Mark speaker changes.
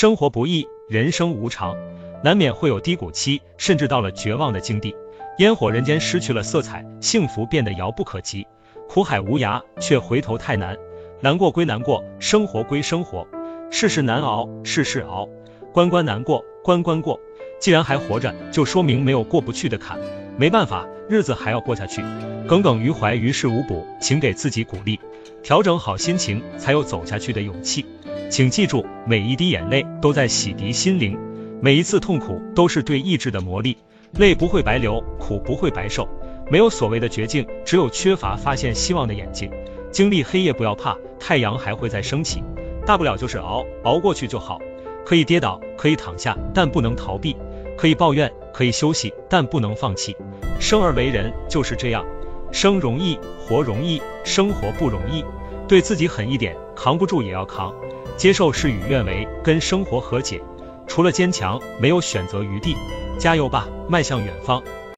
Speaker 1: 生活不易，人生无常，难免会有低谷期，甚至到了绝望的境地。烟火人间失去了色彩，幸福变得遥不可及。苦海无涯，却回头太难。难过归难过，生活归生活。世事难熬，事事熬。关关难过，关关过。既然还活着，就说明没有过不去的坎。没办法，日子还要过下去。耿耿于怀，于事无补，请给自己鼓励，调整好心情，才有走下去的勇气。请记住，每一滴眼泪都在洗涤心灵，每一次痛苦都是对意志的磨砺。泪不会白流，苦不会白受，没有所谓的绝境，只有缺乏发现希望的眼睛。经历黑夜不要怕，太阳还会再升起，大不了就是熬，熬过去就好。可以跌倒，可以躺下，但不能逃避；可以抱怨，可以休息，但不能放弃。生而为人就是这样，生容易，活容易，生活不容易。对自己狠一点，扛不住也要扛。接受事与愿违，跟生活和解，除了坚强，没有选择余地。加油吧，迈向远方。